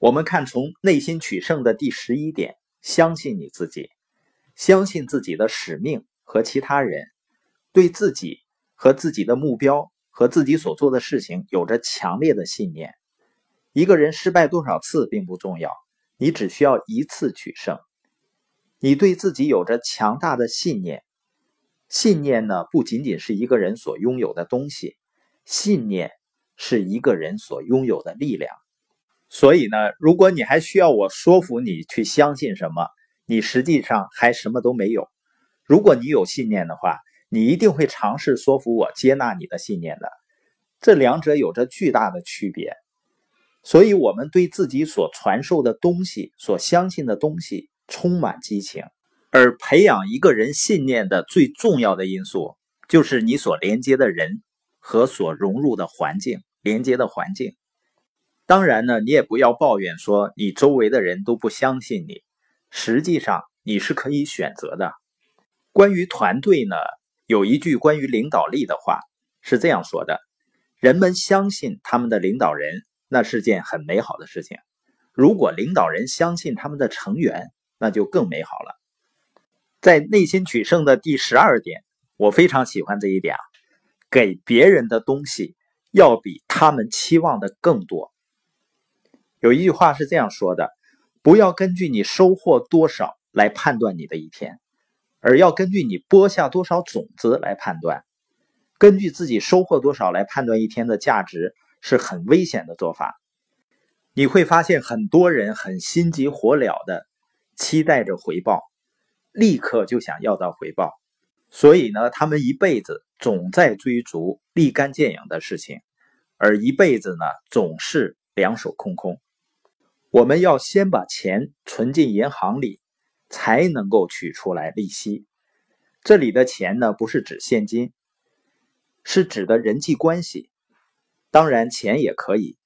我们看从内心取胜的第十一点，相信你自己，相信自己的使命和其他人，对自己和自己的目标和自己所做的事情有着强烈的信念。一个人失败多少次并不重要，你只需要一次取胜。你对自己有着强大的信念，信念呢不仅仅是一个人所拥有的东西，信念是一个人所拥有的力量。所以呢，如果你还需要我说服你去相信什么，你实际上还什么都没有。如果你有信念的话，你一定会尝试说服我接纳你的信念的。这两者有着巨大的区别。所以，我们对自己所传授的东西、所相信的东西充满激情，而培养一个人信念的最重要的因素，就是你所连接的人和所融入的环境，连接的环境。当然呢，你也不要抱怨说你周围的人都不相信你。实际上，你是可以选择的。关于团队呢，有一句关于领导力的话是这样说的：人们相信他们的领导人，那是件很美好的事情。如果领导人相信他们的成员，那就更美好了。在内心取胜的第十二点，我非常喜欢这一点啊，给别人的东西要比他们期望的更多。有一句话是这样说的：不要根据你收获多少来判断你的一天，而要根据你播下多少种子来判断。根据自己收获多少来判断一天的价值是很危险的做法。你会发现很多人很心急火燎的期待着回报，立刻就想要到回报，所以呢，他们一辈子总在追逐立竿见影的事情，而一辈子呢总是两手空空。我们要先把钱存进银行里，才能够取出来利息。这里的钱呢，不是指现金，是指的人际关系。当然，钱也可以。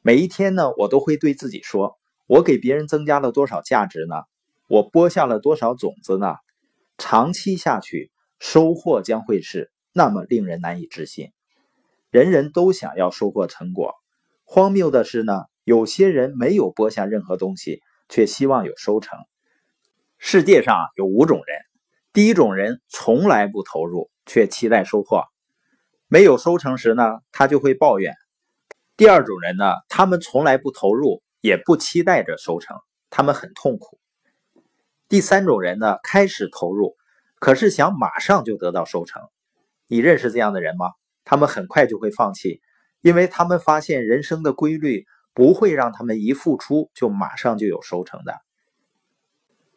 每一天呢，我都会对自己说：我给别人增加了多少价值呢？我播下了多少种子呢？长期下去，收获将会是那么令人难以置信。人人都想要收获成果，荒谬的是呢。有些人没有播下任何东西，却希望有收成。世界上有五种人：第一种人从来不投入，却期待收获；没有收成时呢，他就会抱怨；第二种人呢，他们从来不投入，也不期待着收成，他们很痛苦；第三种人呢，开始投入，可是想马上就得到收成。你认识这样的人吗？他们很快就会放弃，因为他们发现人生的规律。不会让他们一付出就马上就有收成的。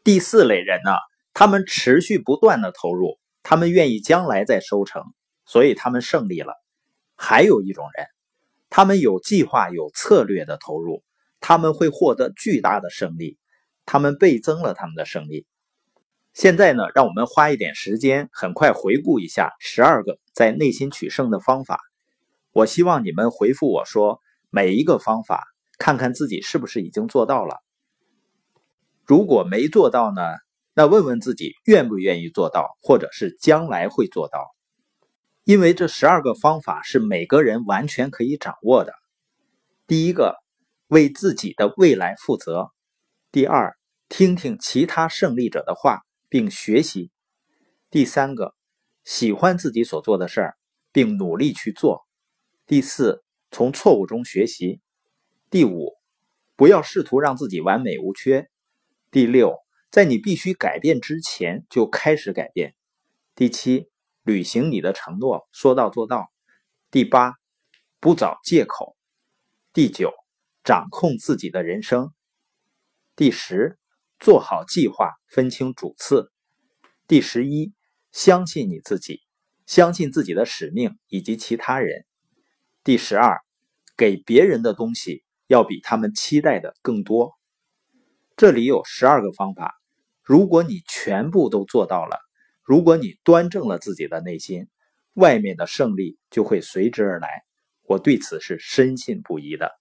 第四类人呢，他们持续不断的投入，他们愿意将来再收成，所以他们胜利了。还有一种人，他们有计划、有策略的投入，他们会获得巨大的胜利，他们倍增了他们的胜利。现在呢，让我们花一点时间，很快回顾一下十二个在内心取胜的方法。我希望你们回复我说。每一个方法，看看自己是不是已经做到了。如果没做到呢？那问问自己愿不愿意做到，或者是将来会做到。因为这十二个方法是每个人完全可以掌握的。第一个，为自己的未来负责；第二，听听其他胜利者的话并学习；第三个，喜欢自己所做的事儿并努力去做；第四。从错误中学习。第五，不要试图让自己完美无缺。第六，在你必须改变之前就开始改变。第七，履行你的承诺，说到做到。第八，不找借口。第九，掌控自己的人生。第十，做好计划，分清主次。第十一，相信你自己，相信自己的使命以及其他人。第十二，给别人的东西要比他们期待的更多。这里有十二个方法，如果你全部都做到了，如果你端正了自己的内心，外面的胜利就会随之而来。我对此是深信不疑的。